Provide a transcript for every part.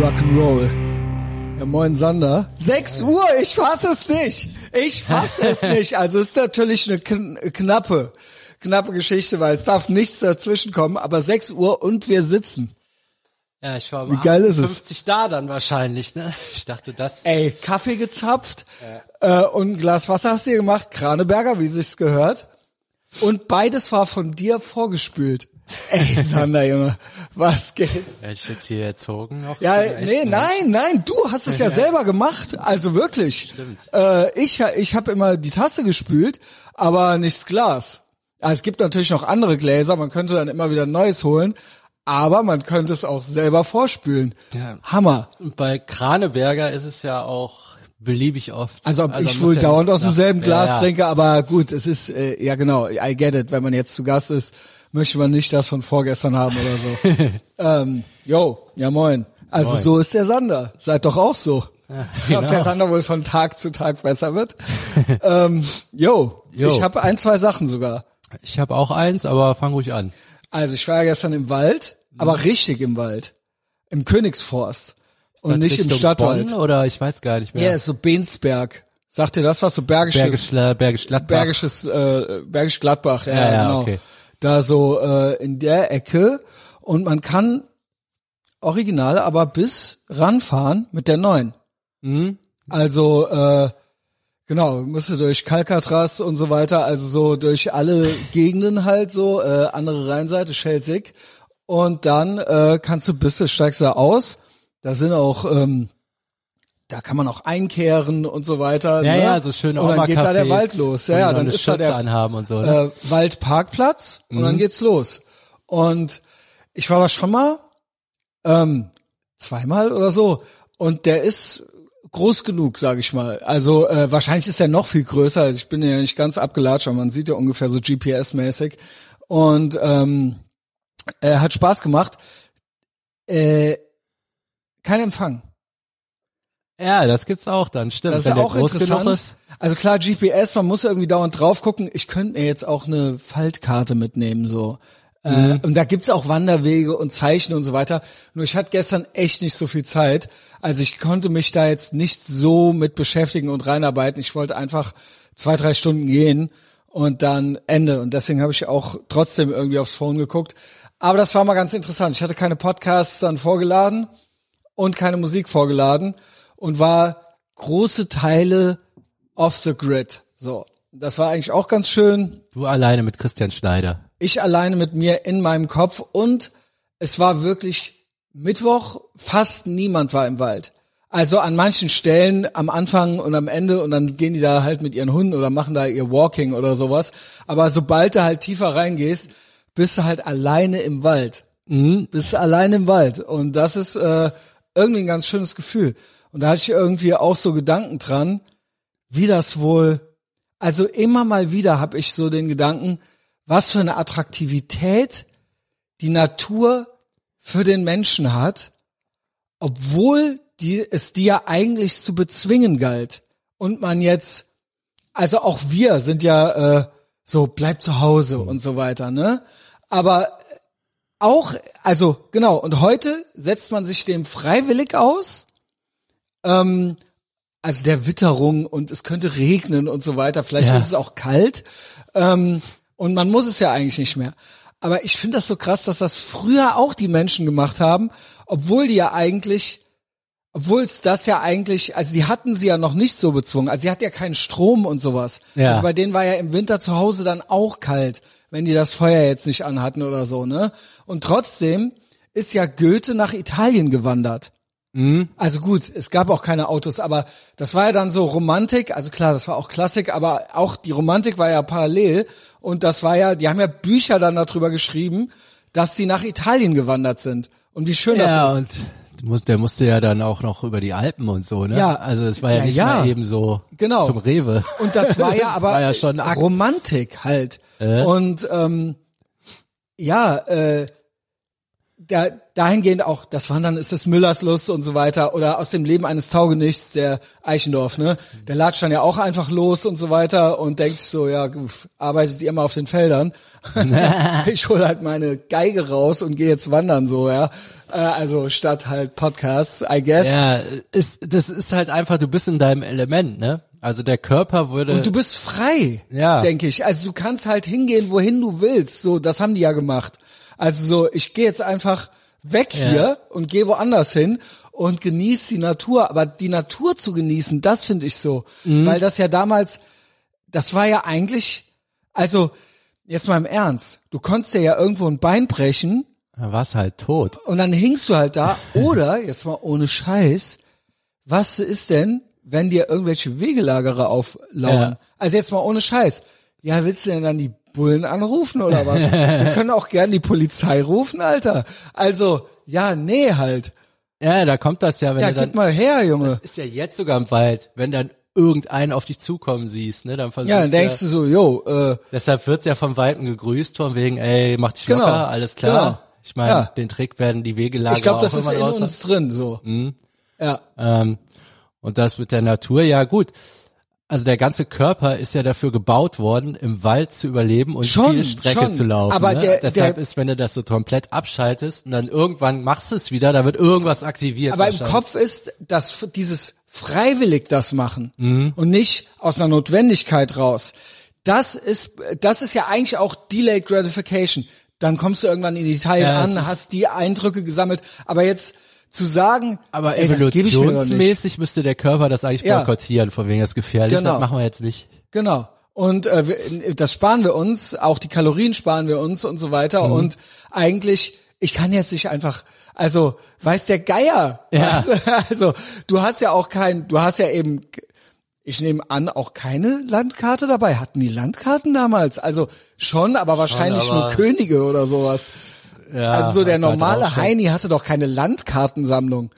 Rock'n'Roll. Ja, moin Sander. 6 Uhr, ich fasse es nicht. Ich fasse es nicht. Also ist natürlich eine kn knappe, knappe Geschichte, weil es darf nichts dazwischen kommen, aber 6 Uhr und wir sitzen. Ja, ich war Wie geil ist es? 50 da dann wahrscheinlich, ne? Ich dachte, das. Ey, Kaffee gezapft äh, und ein Glas Wasser hast du dir gemacht, Kraneberger, wie sich's gehört. Und beides war von dir vorgespült. Ey, Sander, Junge, was geht? Hätte ich jetzt hier erzogen noch? Ja, nee, nein, nein, du hast es ja selber gemacht, also wirklich. Stimmt. Äh, ich ich habe immer die Tasse gespült, aber nichts Glas. Also es gibt natürlich noch andere Gläser, man könnte dann immer wieder ein neues holen, aber man könnte es auch selber vorspülen. Ja. Hammer. Und bei Kraneberger ist es ja auch beliebig oft. Also ob ich muss wohl ja dauernd aus demselben Glas ja. trinke, aber gut, es ist, äh, ja genau, I get it. Wenn man jetzt zu Gast ist, möchte man nicht das von vorgestern haben oder so. ähm, yo, ja moin. Also Moin. so ist der Sander. Seid doch auch so. Ob genau. der Sander wohl von Tag zu Tag besser wird. ähm, yo, Yo. ich habe ein, zwei Sachen sogar. Ich habe auch eins, aber fang ruhig an. Also ich war ja gestern im Wald, aber richtig im Wald. Im Königsforst. Und nicht im Richtung Stadtwald. Bonn, oder ich weiß gar nicht Ja, mehr. ist so Bensberg. Sagt dir das was? So bergisches, Bergisch, Bergisch Gladbach. Bergisches, äh, Bergisch Gladbach, ja, Ja, ja, genau. okay. Da so äh, in der Ecke und man kann original aber bis ranfahren mit der neuen. Mhm. Also äh, genau, musste durch Kalkatras und so weiter, also so durch alle Gegenden halt so, äh, andere Rheinseite, Schelsig. Und dann äh, kannst du bis, steigst du da aus. Da sind auch, ähm, da kann man auch einkehren und so weiter. Ja, ne? ja, so schöne Und dann geht da der Wald los. Ja, ja, dann ist da eine der anhaben und so. Ne? äh, Waldparkplatz und Mhm. dann geht's los. Und ich war da schon mal ähm, zweimal oder so und der ist groß genug, sage ich mal. Also äh, wahrscheinlich ist er noch viel größer. Also ich bin ja nicht ganz abgelatscht, aber man sieht ja ungefähr so GPS-mäßig. Und ähm, er hat Spaß gemacht. Äh, kein Empfang. Ja, das gibt's auch dann, stimmt. Das ist auch interessant. Also klar, GPS, man muss irgendwie dauernd drauf gucken. Ich könnte mir jetzt auch eine Faltkarte mitnehmen, so. Äh, und da gibt's auch Wanderwege und Zeichen und so weiter. Nur ich hatte gestern echt nicht so viel Zeit. Also ich konnte mich da jetzt nicht so mit beschäftigen und reinarbeiten. Ich wollte einfach zwei, drei Stunden gehen und dann Ende. Und deswegen habe ich auch trotzdem irgendwie aufs Phone geguckt. Aber das war mal ganz interessant. Ich hatte keine Podcasts dann vorgeladen und keine Musik vorgeladen und war große Teile off the grid. So, das war eigentlich auch ganz schön. Du alleine mit Christian Schneider. Ich alleine mit mir in meinem Kopf und es war wirklich Mittwoch, fast niemand war im Wald. Also an manchen Stellen am Anfang und am Ende und dann gehen die da halt mit ihren Hunden oder machen da ihr Walking oder sowas. Aber sobald du halt tiefer reingehst, bist du halt alleine im Wald. Bist du alleine im Wald. Und das ist äh, irgendwie ein ganz schönes Gefühl. Und da hatte ich irgendwie auch so Gedanken dran, wie das wohl, also immer mal wieder habe ich so den Gedanken, was für eine Attraktivität die Natur für den Menschen hat, obwohl die, es die ja eigentlich zu bezwingen galt. Und man jetzt, also auch wir sind ja äh, so, bleib zu Hause und so weiter, ne? Aber auch, also genau, und heute setzt man sich dem freiwillig aus, ähm, also der Witterung und es könnte regnen und so weiter, vielleicht Ja. ist es auch kalt ähm, und man muss es ja eigentlich nicht mehr. Aber ich finde das so krass, dass das früher auch die Menschen gemacht haben, obwohl die ja eigentlich, obwohl es das ja eigentlich, also sie hatten sie ja noch nicht so bezwungen, also sie hat ja keinen Strom und sowas. Ja. Also bei denen war ja im Winter zu Hause dann auch kalt, wenn die das Feuer jetzt nicht anhatten oder so, ne? Und trotzdem ist ja Goethe nach Italien gewandert. Also gut, es gab auch keine Autos, aber das war ja dann so Romantik, also klar, das war auch Klassik, aber auch die Romantik war ja parallel und das war ja, die haben ja Bücher dann darüber geschrieben, dass sie nach Italien gewandert sind und wie schön Ja, das ist. und der musste ja dann auch noch über die Alpen und so, ne? Ja. Also es war ja, Ja, nicht ja. mal eben so Genau. zum Rewe. Und das war ja Das aber war ja schon. Romantik halt. Äh? Und ähm, ja, äh, da, dahingehend auch, das Wandern ist das Müllers Lust und so weiter oder aus dem Leben eines Taugenichts, der Eichendorf, ne? Der latscht dann ja auch einfach los und so weiter und denkt sich so, ja, uff, arbeitet ihr immer auf den Feldern. ich hole halt meine Geige raus und gehe jetzt wandern so, ja. Äh, also statt halt Podcasts, I guess. Ja, ist, das ist halt einfach, du bist in deinem Element, ne? Also der Körper würde. Und du bist frei, Ja. denke ich. Also du kannst halt hingehen, wohin du willst. So, das haben die ja gemacht. Also so, ich gehe jetzt einfach weg Ja. hier und gehe woanders hin und genieße die Natur. Aber die Natur zu genießen, das finde ich so. Mhm. Weil das ja damals, das war ja eigentlich, also jetzt mal im Ernst, du konntest dir ja irgendwo ein Bein brechen da warst halt tot. und dann hingst du halt da. Oder, jetzt mal ohne Scheiß, was ist denn, wenn dir irgendwelche Wegelagerer auflauern? Ja. Also jetzt mal ohne Scheiß. Ja, willst du denn dann die Bullen anrufen oder was? Wir können auch gern die Polizei rufen, Alter. Also, ja, nee halt. Ja, da kommt das ja, wenn Ja, du dann. gib mal her, Junge. Das ist ja jetzt sogar im Wald, wenn dann irgendeinen auf dich zukommen siehst, ne, dann versuchst Ja, dann denkst ja, du so, yo, äh, Deshalb wird ja vom Weiten gegrüßt, von wegen, ey, mach dich Genau, locker, alles klar. genau. Ich meine, Ja. den Trick werden die Wegelager ich glaube, das ist in uns drin, so. Mhm. Ja. Ähm, und das mit der Natur, ja gut. Also der ganze Körper ist ja dafür gebaut worden, im Wald zu überleben und Schon, viel Strecke schon. zu laufen. Aber ne? der- Deshalb der- ist, wenn du das so komplett abschaltest und dann irgendwann machst du es wieder, da wird irgendwas aktiviert. Aber im. Kopf ist das dieses freiwillig das machen Mhm. und nicht aus einer Notwendigkeit raus. Das ist das ist ja eigentlich auch Delayed Gratification. Dann kommst du irgendwann in Italien Ja, es an, hast die Eindrücke gesammelt, aber jetzt zu sagen, Aber ey, evolutionsmäßig müsste der Körper das eigentlich Ja. boykottieren, von wegen das gefährlich, Genau. das machen wir jetzt nicht. Genau. Und äh, wir, das sparen wir uns, auch die Kalorien sparen wir uns und so weiter. Mhm. Und eigentlich, ich kann jetzt nicht einfach, also weiß der Geier. Ja. Also du hast ja auch kein, du hast ja eben, ich nehme an, auch keine Landkarte dabei. Hatten die Landkarten damals? Also schon, aber wahrscheinlich nur aber- Könige oder sowas. Ja, also so der halt normale Heini hatte doch keine Landkartensammlung.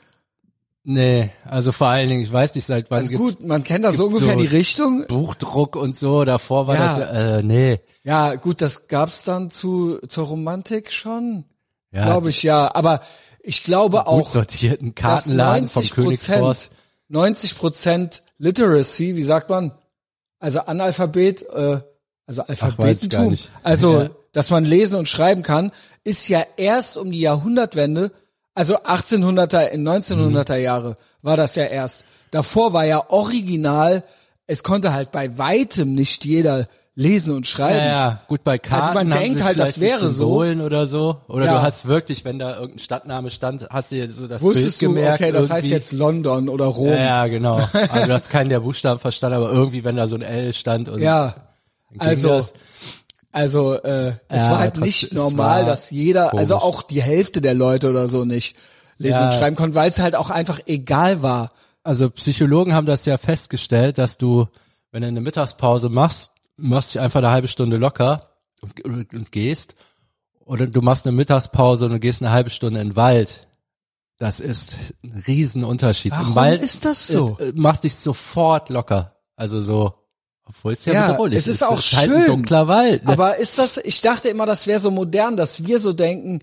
Nee, also vor allen Dingen, ich weiß nicht, seit wann Also gut, man kennt da so ungefähr so- die Richtung. Buchdruck und so, davor war Ja. das ja, äh, nee. Ja, gut, das gab's dann zu zur Romantik schon. Ja, glaube ich ja, aber ich glaube gut auch, sortierten dass Kartenladen vom 90 Königsforst. 90 Prozent Literacy, wie sagt man? Also Analphabet, äh, also Alphabetentum. nicht. Also, Ja. Dass man lesen und schreiben kann, ist ja erst um die Jahrhundertwende, also 1800er in 1900er Jahre war das ja erst. Davor war ja original, es konnte halt bei weitem nicht jeder lesen und schreiben. Ja, ja, gut, bei Karten man haben denkt halt, das wäre so. Oder so. Oder Ja. du hast wirklich, wenn da irgendein Stadtname stand, hast du dir so das Wusstest Bild du, gemerkt. okay, das heißt irgendwie. jetzt London oder Rom. Ja, ja, genau. Also du hast keinen der Buchstaben verstanden, aber irgendwie, wenn da so ein L stand und Ja, also das. Also äh, es Ja, war halt nicht normal, dass jeder, also komisch. auch die Hälfte der Leute oder so nicht lesen Ja. und schreiben konnten, weil es halt auch einfach egal war. Also Psychologen haben das ja festgestellt, dass du, wenn du eine Mittagspause machst, machst dich einfach eine halbe Stunde locker und, und, und gehst. Oder du machst eine Mittagspause und du gehst eine halbe Stunde in den Wald. Das ist ein Riesenunterschied. Warum Im Wald ist das so? Äh, äh, machst dich sofort locker. Also so, obwohl es ja, Ja, bedrohlich es ist ist. auch ist halt ein schön. dunkler Wald. Ne? Aber ist das, ich dachte immer, das wäre so modern, dass wir so denken,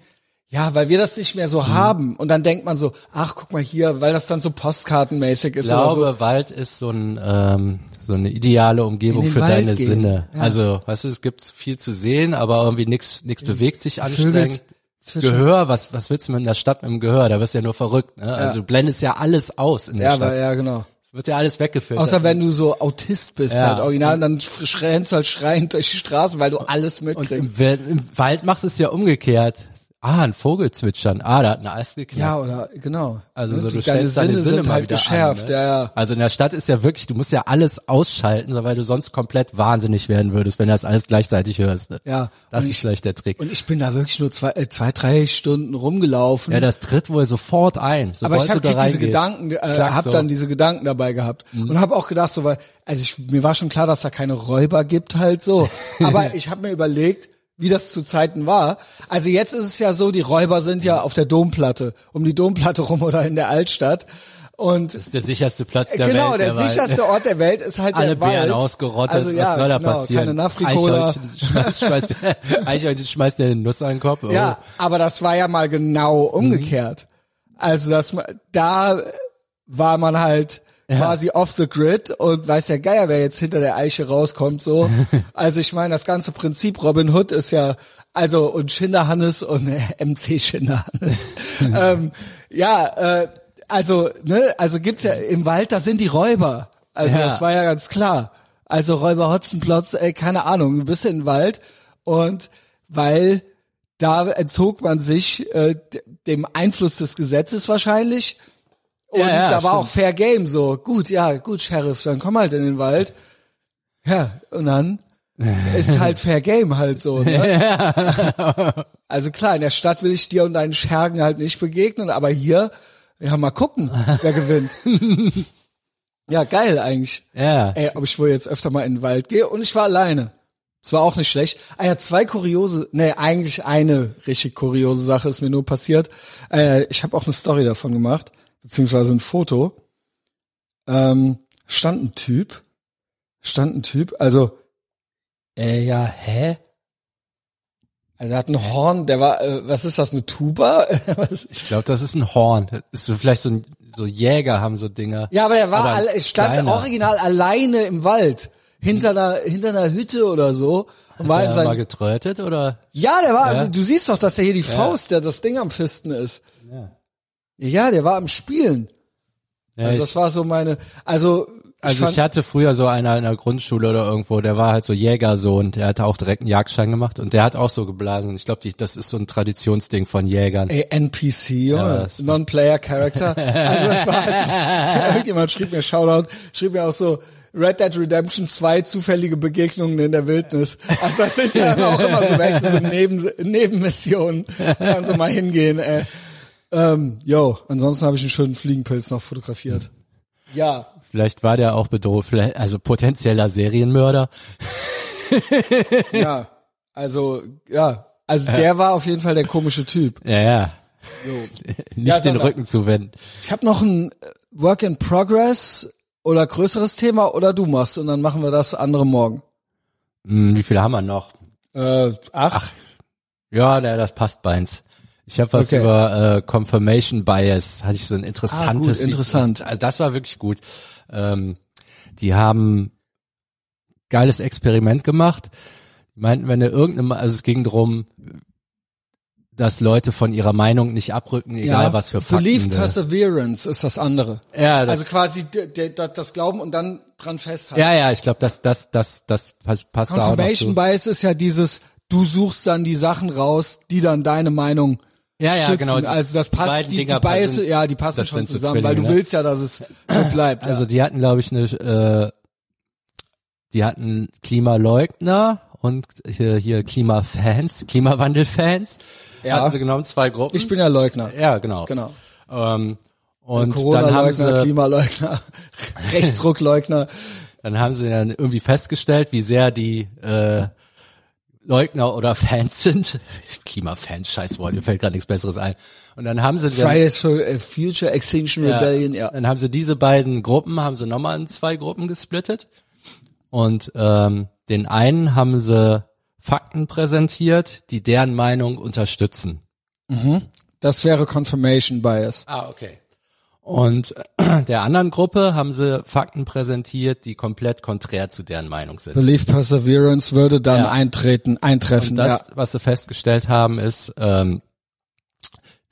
ja, weil wir das nicht mehr Mhm. so haben. Und dann denkt man so, ach, guck mal hier, weil das dann so postkartenmäßig ist ich glaube, oder so. Wald ist so ein ähm, so eine ideale Umgebung für Wald deine gehen. Sinne. Ja. Also, weißt du, es gibt viel zu sehen, aber irgendwie nichts nichts bewegt sich anstrengend. zwitschern. Gehör, was was willst du mit einer Stadt mit dem Gehör? Da wirst du ja nur verrückt. Ne? Also du blendest ja alles aus in der Ja, Stadt. aber, ja, genau. Wird ja alles weggefiltert. Außer wenn du so Autist bist, Ja. halt original, und dann rennst du halt schreiend durch die Straße, weil du alles und mitkriegst. im, Wel- im Wald machst du es ja umgekehrt. Ah, ein Vogel zwitschern. Ah, da hat eine Eis geknackt. Ja, oder genau. Also Ne, so, du stellst deine Sinne, sind mal halt wieder geschärft, an, ne? ja, ja. Also in der Stadt ist ja wirklich, du musst ja alles ausschalten, so, weil du sonst komplett wahnsinnig werden würdest, wenn du das alles gleichzeitig hörst. Ne? Ja. Das ist ich- vielleicht der Trick. Und ich bin da wirklich nur zwei, äh, zwei drei Stunden rumgelaufen. Ja, das tritt wohl sofort ein. aber ich habe diese. Gedanken, äh, Klack, hab so. Mhm. dann diese Gedanken dabei gehabt und habe auch gedacht, so weil, also ich, mir war schon klar, dass da keine Räuber gibt, halt so. Aber ich habe mir überlegt, wie das zu Zeiten war. Also jetzt ist es ja so, die Räuber sind ja auf der Domplatte, um die Domplatte rum oder in der Altstadt. Und Das ist der sicherste Platz der genau, Welt. der Wald. sicherste Ort der Welt ist halt Alle der Wald. Bären ausgerottet. Also, ja, Was soll da genau, passieren? Keine Nafrikola. Eichhörnchen schmeißt, dir eine Nuss an den Kopf. Oh. Ja, aber das war ja mal genau umgekehrt. Also das da war man halt quasi off the grid und weiß der Geier, wer jetzt hinter der Eiche rauskommt so. also ich meine, das ganze Prinzip Robin Hood ist ja Also und Schinderhannes und äh, MC Schinderhannes. ähm, ja, äh, also ne, also gibt's ja im Wald, da sind die Räuber. Also Ja. das war ja ganz klar. Also Räuber Hotzenplotz, ey, keine Ahnung, du bist in den Wald und weil da entzog man sich äh, dem Einfluss des Gesetzes wahrscheinlich. Und Ja, ja, da war stimmt. auch Fair Game so. Gut, ja, gut, Sheriff, dann komm halt in den Wald. Ja, und dann ist halt Fair Game halt so, ne? Also klar, in der Stadt will ich dir und deinen Schergen halt nicht begegnen, aber hier, ja, mal gucken, wer gewinnt. ja, geil eigentlich. Ja. Ey, ob ich wohl jetzt öfter mal in den Wald gehe und ich war alleine. Es war auch nicht schlecht. Ah ja, zwei kuriose, nee, eigentlich eine richtig kuriose Sache ist mir nur passiert. Äh, ich habe auch eine Story davon gemacht, beziehungsweise ein Foto. Ähm, stand ein Typ, stand ein Typ, also, äh, ja, hä? Also er hat ein Horn, der war, äh, was ist das, eine Tuba? Was? Ich glaube, das ist ein Horn. Das ist so vielleicht so ein so Jäger haben so Dinger. Ja, aber der war, Aber alle, stand kleiner. original alleine im Wald, hinter einer, hinter einer Hütte oder so. Und war Hat in er sein, mal getrötet oder? ja, der war, Ja. du siehst doch, dass er hier die Faust, der das Ding am Fisten ist. Ja. Ja, der war am Spielen. Ja, Also ich, das war so meine, also, also fand, ich hatte früher so einer in der Grundschule oder irgendwo, der war halt so Jägersohn, der hatte auch direkt einen Jagdschein gemacht und der hat auch so geblasen. Ich glaube, das ist so ein Traditionsding von Jägern. ey, NPC, Junge, das- Non-Player Character. also es war halt, irgendjemand schrieb mir Shoutout, schrieb mir auch so, Red Dead Redemption 2 zufällige Begegnungen in der Wildnis. Also das sind ja auch immer so welche so Neben, Nebenmissionen, dann so mal hingehen. Ey. Ähm, yo, ansonsten habe ich einen schönen Fliegenpilz noch fotografiert. Ja, Vielleicht war der auch bedroht, vielleicht, also potenzieller Serienmörder. ja, also ja, also der war auf jeden Fall der komische Typ. Ja, ja. Nicht Ja, den. Rücken zuwenden. Ich habe noch ein äh, Work in Progress oder größeres Thema oder du machst und dann machen wir das andere morgen. Hm, wie viele haben wir noch? Äh, acht. Ja, der, das passt bei uns. Ich habe was Okay. über äh, Confirmation Bias, hatte ich so ein interessantes. Ah, gut, interessant. Das, also das war wirklich gut. Ähm, die haben geiles Experiment gemacht. Meinten, wenn du irgendeine, also es ging drum, dass Leute von ihrer Meinung nicht abrücken, egal was für Fakten. Belief Perseverance ist das andere. ja, das, Also quasi das Glauben und dann dran festhalten. ja, ja, ich glaube, das, das, das, das passt, passt da auch Confirmation. Bias ist ja dieses, du suchst dann die Sachen raus, die dann deine Meinung Ja, ja, stützen. genau. Die Also das passt, die, die Bias, passen- ja, die passen schon zusammen, weil du ne? willst ja, dass es so bleibt. Also ja. die hatten, glaube ich, eine, äh, die hatten Klimaleugner und hier, hier Klimafans, Klimawandelfans. Ja. Hatten sie genommen, zwei Gruppen. ich bin ja Leugner. ja, genau. Genau. Ähm, und dann haben sie, Klimaleugner, Rechtsruckleugner. dann haben sie dann irgendwie festgestellt, wie sehr die, äh, Leugner oder Fans sind. Klimafans, scheiß Wort, mir fällt gerade nichts Besseres ein. Und dann haben sie Fridays for äh, Future Extinction. Rebellion, ja. Dann haben sie diese beiden Gruppen, haben sie nochmal in zwei Gruppen gesplittet. Und ähm, den einen haben sie Fakten präsentiert, die deren Meinung unterstützen. Das wäre Confirmation Bias. Ah, okay. Und der anderen Gruppe haben sie Fakten präsentiert, die komplett konträr zu deren Meinung sind. Belief Perseverance würde dann Ja. eintreten, eintreffen. Und das, ja. was sie festgestellt haben, ist, ähm,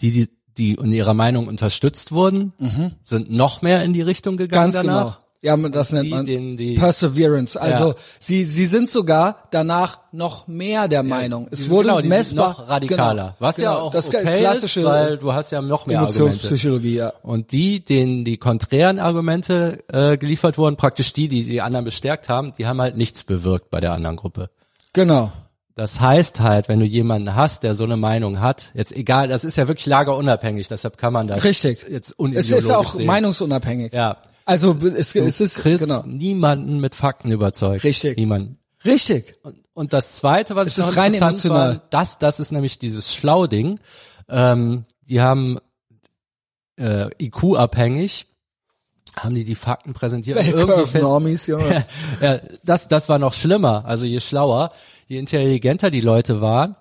die, die, die in ihrer Meinung unterstützt wurden, sind noch mehr in die Richtung gegangen Mhm. Ganz danach. genau. Ja, das nennt die, man denen die- Perseverance. Also Ja. sie sie sind sogar danach noch mehr der Meinung. Es wurde genau, messbar noch radikaler. Genau, was ja genau. auch das okay klassische ist, weil du hast ja noch mehr Argumente. Emotionspsychologie. Ja. Und die, denen die konträren Argumente äh, geliefert wurden, praktisch die, die die anderen bestärkt haben, die haben halt nichts bewirkt bei der anderen Gruppe. Genau. Das heißt halt, wenn du jemanden hast, der so eine Meinung hat, jetzt egal, das ist ja wirklich lagerunabhängig, deshalb kann man das Richtig. jetzt Es unideologisch ist auch sehen. meinungsunabhängig. Ja, Also es, es du ist kriegst genau niemanden mit Fakten überzeugt. Richtig. Niemanden. richtig. Und, und das Zweite, was Es ich ist noch rein interessant emotional. War, das, das ist nämlich dieses Schlau-Ding. Ähm, die haben äh, IQ-abhängig, haben die die Fakten präsentiert. irgendwie fest- Normies, Junge. ja, das, das war noch schlimmer. Also je schlauer, je intelligenter die Leute waren,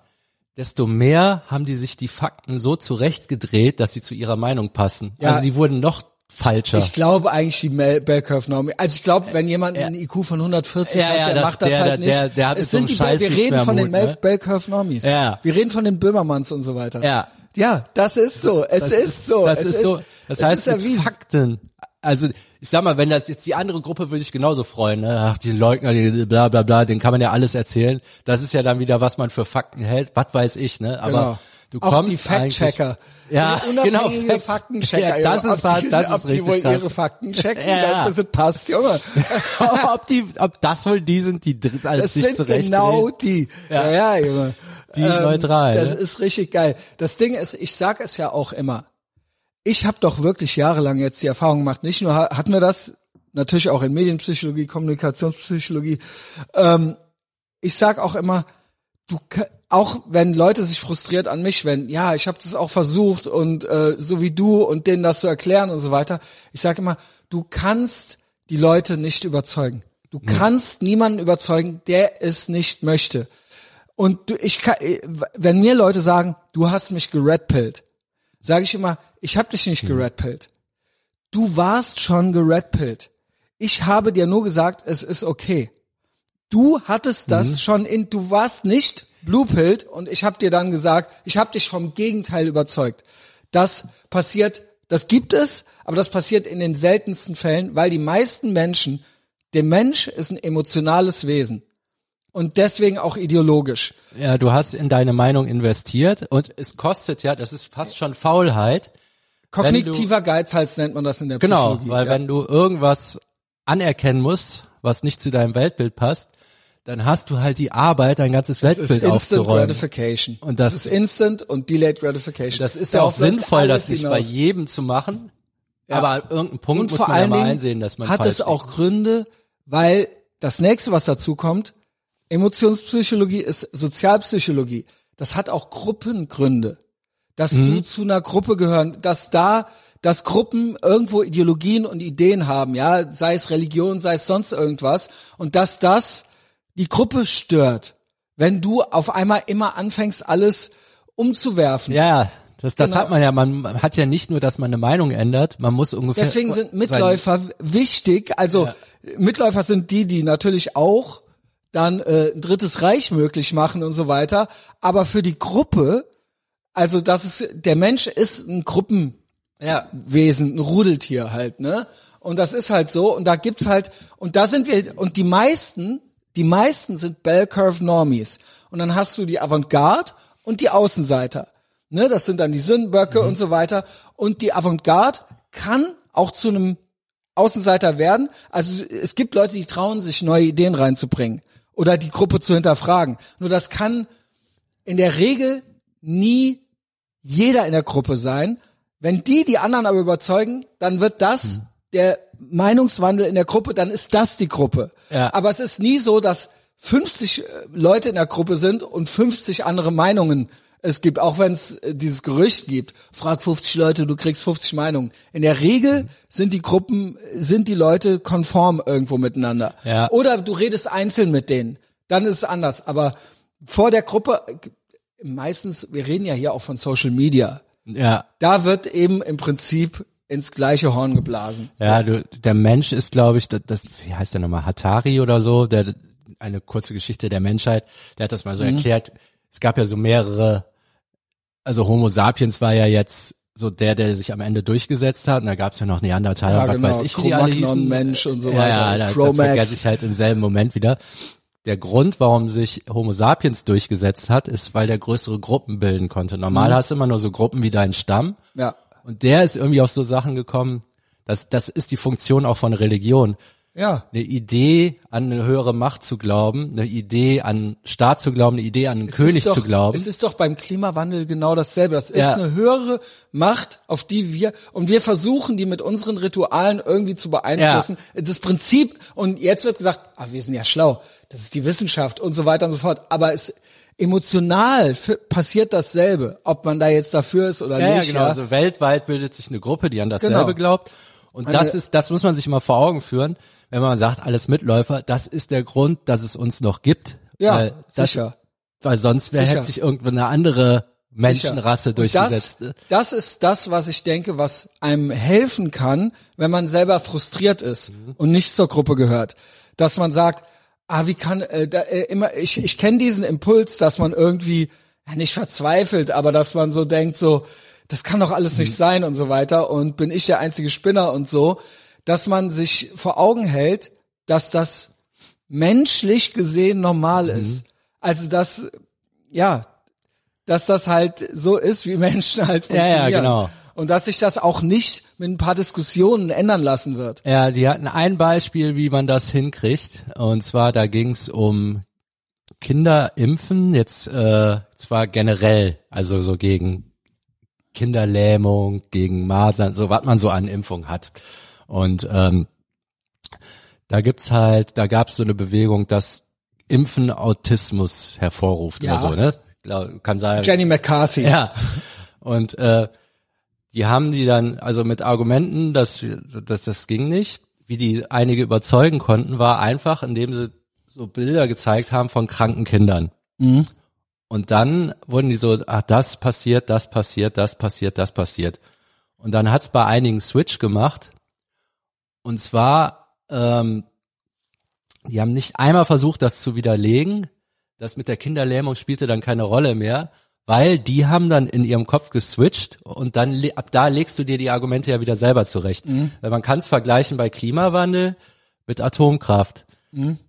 desto mehr haben die sich die Fakten so zurechtgedreht, dass sie zu ihrer Meinung passen. Ja. Also die wurden noch falscher. Ich glaube eigentlich die Mel- Bell Curve Norm. Also ich glaube, wenn jemand einen IQ von 140 Ja, hat, ja, der das- macht das der- halt nicht. der- der hat es so sind einem die, Scheiß wir reden von den ne? Bell Curve Normies. Ja. Wir reden von den Böhmermanns und so weiter. Ja. Ja, das ist so. Es Das ist, so. Das es ist so. Das heißt ist mit. Fakten. Also ich sag mal, wenn das jetzt die andere Gruppe würde ich genauso freuen. Ne? Ach, die Leugner, die bla bla bla, den kann man ja alles erzählen. Das ist ja dann wieder, was man für Fakten hält. Was weiß ich, ne? Aber Genau. Du Auch kommst die Fact-Checker. Ja, Die genau. Fact- Faktenchecker. Ja, das ist Ob halt, die- das ob ist die richtig wohl krass. ihre Fakten checken, Ja. es passt, Junge. ob die, ob das wohl die sind, die dr- als Das sich sind zurecht genau die. Ja, ja, Junge. Die neutral, Das ne? ist richtig geil. Das Ding ist, ich sag es ja auch immer. Ich habe doch wirklich jahrelang jetzt die Erfahrung gemacht. Nicht nur ha- hatten wir das, natürlich auch in Medienpsychologie, Kommunikationspsychologie. Ähm, ich sag auch immer, du auch wenn Leute sich frustriert an mich wenden, ja, ich habe das auch versucht und äh, so wie du und denen das zu erklären und so weiter. Ich sage immer, du kannst die Leute nicht überzeugen. Du kannst niemanden überzeugen, der es nicht möchte. Und du, ich kann, äh, wenn mir Leute sagen, du hast mich geredpillt, sage ich immer, ich habe dich nicht geredpillt. Du warst schon geredpillt. Ich habe dir nur gesagt, es ist okay. Du hattest das schon in, du warst nicht bluepillt und ich habe dir dann gesagt, ich habe dich vom Gegenteil überzeugt. Das passiert, das gibt es, aber das passiert in den seltensten Fällen, weil die meisten Menschen, der Mensch ist ein emotionales Wesen und deswegen auch ideologisch. Ja, du hast in deine Meinung investiert und es kostet ja, das ist fast schon Faulheit. Kognitiver Geizhals nennt man das in der Genau, Psychologie. weil ja. wenn du irgendwas anerkennen musst, was nicht zu deinem Weltbild passt, dann hast du halt die Arbeit, dein ganzes Das ist Weltbild Instant aufzuräumen. Gratification. Und das- ist Instant und Delayed Gratification. Das ist ja auch sinnvoll, das nicht hinaus. bei jedem zu machen. Aber an irgendeinem Punkt Und muss man ja mal einsehen, dass man hat es auch Gründe, weil das nächste, was dazu kommt, Emotionspsychologie ist Sozialpsychologie. Das hat auch Gruppengründe, dass Mhm. du zu einer Gruppe gehören, dass da, dass Gruppen irgendwo Ideologien und Ideen haben, ja, sei es Religion, sei es sonst irgendwas, und dass das die Gruppe stört, wenn du auf einmal immer anfängst, alles umzuwerfen. Ja, das, das Genau. hat man ja, man hat ja nicht nur, dass man eine Meinung ändert, man muss ungefähr. Deswegen sind Mitläufer wichtig. Also Ja. Mitläufer sind die, die natürlich auch dann äh, ein drittes Reich möglich machen und so weiter. Aber für die Gruppe, also das ist, der Mensch ist ein Gruppenwesen, Ja, ein Rudeltier halt, ne? Und das ist halt so. Und da gibt's halt, und da sind wir, und die meisten, die meisten sind Bell Curve Normies. Und dann hast du die Avantgarde und die Außenseiter. Ne, das sind dann die Sündenböcke und so weiter. Und die Avantgarde kann auch zu einem Außenseiter werden. Also es gibt Leute, die trauen sich, neue Ideen reinzubringen oder die Gruppe zu hinterfragen. Nur das kann in der Regel nie jeder in der Gruppe sein. Wenn die die anderen aber überzeugen, dann wird das der Meinungswandel in der Gruppe, dann ist das die Gruppe. Ja. Aber es ist nie so, dass 50 Leute in der Gruppe sind und 50 andere Meinungen es gibt, auch wenn es äh, dieses Gerücht gibt, frag 50 Leute, du kriegst 50 Meinungen. In der Regel sind die Gruppen, sind die Leute konform irgendwo miteinander. Ja. Oder du redest einzeln mit denen, dann ist es anders. Aber vor der Gruppe, äh, meistens, wir reden ja hier auch von Social Media, ja, da wird eben im Prinzip ins gleiche Horn geblasen. ja, du, der Mensch ist, glaube ich, das, das, wie heißt der nochmal, Hatari oder so, der, eine kurze Geschichte der Menschheit, der hat das mal so erklärt. Es gab ja so mehrere, also Homo sapiens war ja jetzt so der, der sich am Ende durchgesetzt hat. Und da gab es ja noch Neandertaler, Ja, was genau. weiß ich, wie die alle hießen. Mensch und so ja, weiter. Ja, da, das Cro-Max. vergesse ich halt im selben Moment wieder. Der Grund, warum sich Homo sapiens durchgesetzt hat, ist, weil der größere Gruppen bilden konnte. Normal Mhm. hast du immer nur so Gruppen wie deinen Stamm. Ja. Und der ist irgendwie auf so Sachen gekommen. Das, das ist die Funktion auch von Religion. Ja. Eine Idee an eine höhere Macht zu glauben, eine Idee an Staat zu glauben, eine Idee an einen König ist doch, zu glauben. Es ist doch beim Klimawandel genau dasselbe. Das ist Ja. eine höhere Macht, auf die wir, und wir versuchen, die mit unseren Ritualen irgendwie zu beeinflussen. Das Prinzip, und jetzt wird gesagt, ah, wir sind ja schlau, das ist die Wissenschaft und so weiter und so fort. Aber es, emotional passiert dasselbe, ob man da jetzt dafür ist oder ja, nicht. ja, genau. Also weltweit bildet sich eine Gruppe, die an dasselbe Genau. glaubt. Und Meine- das ist, das muss man sich mal vor Augen führen, wenn man sagt, alles Mitläufer, das ist der Grund, dass es uns noch gibt. Ja, weil das, sicher. Weil sonst wer Sicher. hätte sich irgendwo eine andere Menschenrasse Sicher. durchgesetzt. Das, das ist das, was ich denke, was einem helfen kann, wenn man selber frustriert ist und nicht zur Gruppe gehört. Dass man sagt, ah, wie kann äh, da, äh, immer ich ich kenne diesen Impuls, dass man irgendwie ja, nicht verzweifelt, aber dass man so denkt so, das kann doch alles nicht sein und so weiter und bin ich der einzige Spinner und so, dass man sich vor Augen hält, dass das menschlich gesehen normal ist. Also dass ja, dass das halt so ist, wie Menschen halt Ja, ja, funktionieren. genau. Und dass sich das auch nicht mit ein paar Diskussionen ändern lassen wird. Ja, die hatten ein Beispiel, wie man das hinkriegt. Und zwar, da ging es um Kinderimpfen, jetzt äh, zwar generell, also so gegen Kinderlähmung, gegen Masern, so was man so an Impfung hat. Und ähm, da gibt's halt, da gab's so eine Bewegung, dass Impfen Autismus hervorruft Ja. oder so, ne? Kann sein. Jenny McCarthy. Ja. Und äh, die haben die dann, also mit Argumenten, dass, dass das ging nicht, wie die einige überzeugen konnten, war einfach, indem sie so Bilder gezeigt haben von kranken Kindern. Und dann wurden die so, ach, das passiert, das passiert, das passiert, das passiert. Und dann hat's bei einigen Switch gemacht. Und zwar, ähm, die haben nicht einmal versucht, das zu widerlegen. Das mit der Kinderlähmung spielte dann keine Rolle mehr, weil die haben dann in ihrem Kopf geswitcht und dann ab da legst du dir die Argumente ja wieder selber zurecht. Mhm. Weil man kann es vergleichen bei Klimawandel mit Atomkraft.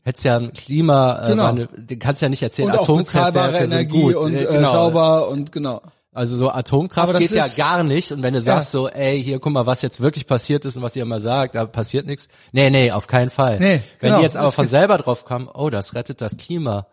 Hättest ja ein Klimawandel, den kannst ja nicht erzählen, Mhm. Und auch Atomkraftwerke sind Energie gut. und Äh, äh, genau. sauber und genau. Also so Atomkraft geht ja gar nicht. Und wenn du sagst so, ey, hier guck mal, was jetzt wirklich passiert ist und was ihr immer sagt, da passiert nichts. Nee, nee, auf keinen Fall. Nee, wenn genau. die jetzt aber von selber drauf kommen, oh, das rettet das Klima,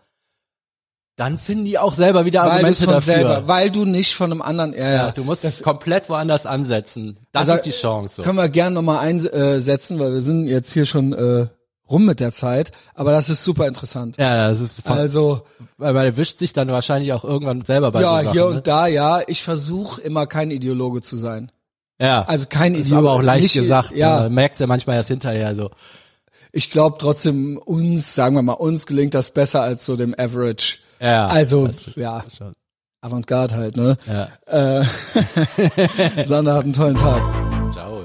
dann finden die auch selber wieder Weil, Argumente von dafür. selber, weil du nicht von einem anderen, ja, ja. ja, du musst komplett woanders ansetzen. Das Also, ist die Chance. So. Können wir gern nochmal einsetzen, weil wir sind jetzt hier schon äh, rum mit der Zeit. Aber das ist super interessant. Ja, das ist, von, Also, weil man erwischt sich dann wahrscheinlich auch irgendwann selber bei ja, so Sachen. hier ne? und da, ja. Ich versuche immer kein Ideologe zu sein. ja, Also kein ist Ideologe. aber auch leicht nicht, gesagt. Ja, Man merkt's ja manchmal erst hinterher so. ich glaube trotzdem uns, sagen wir mal, uns gelingt das besser als so dem Average. Ja, Also, ja, schon. Avantgarde halt, ne? Ja. Äh, Sander hat einen tollen Tag. Ciao.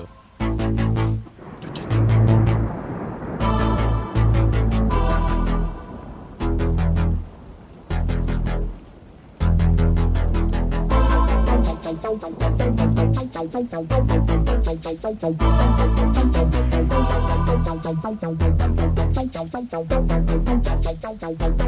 Thank you.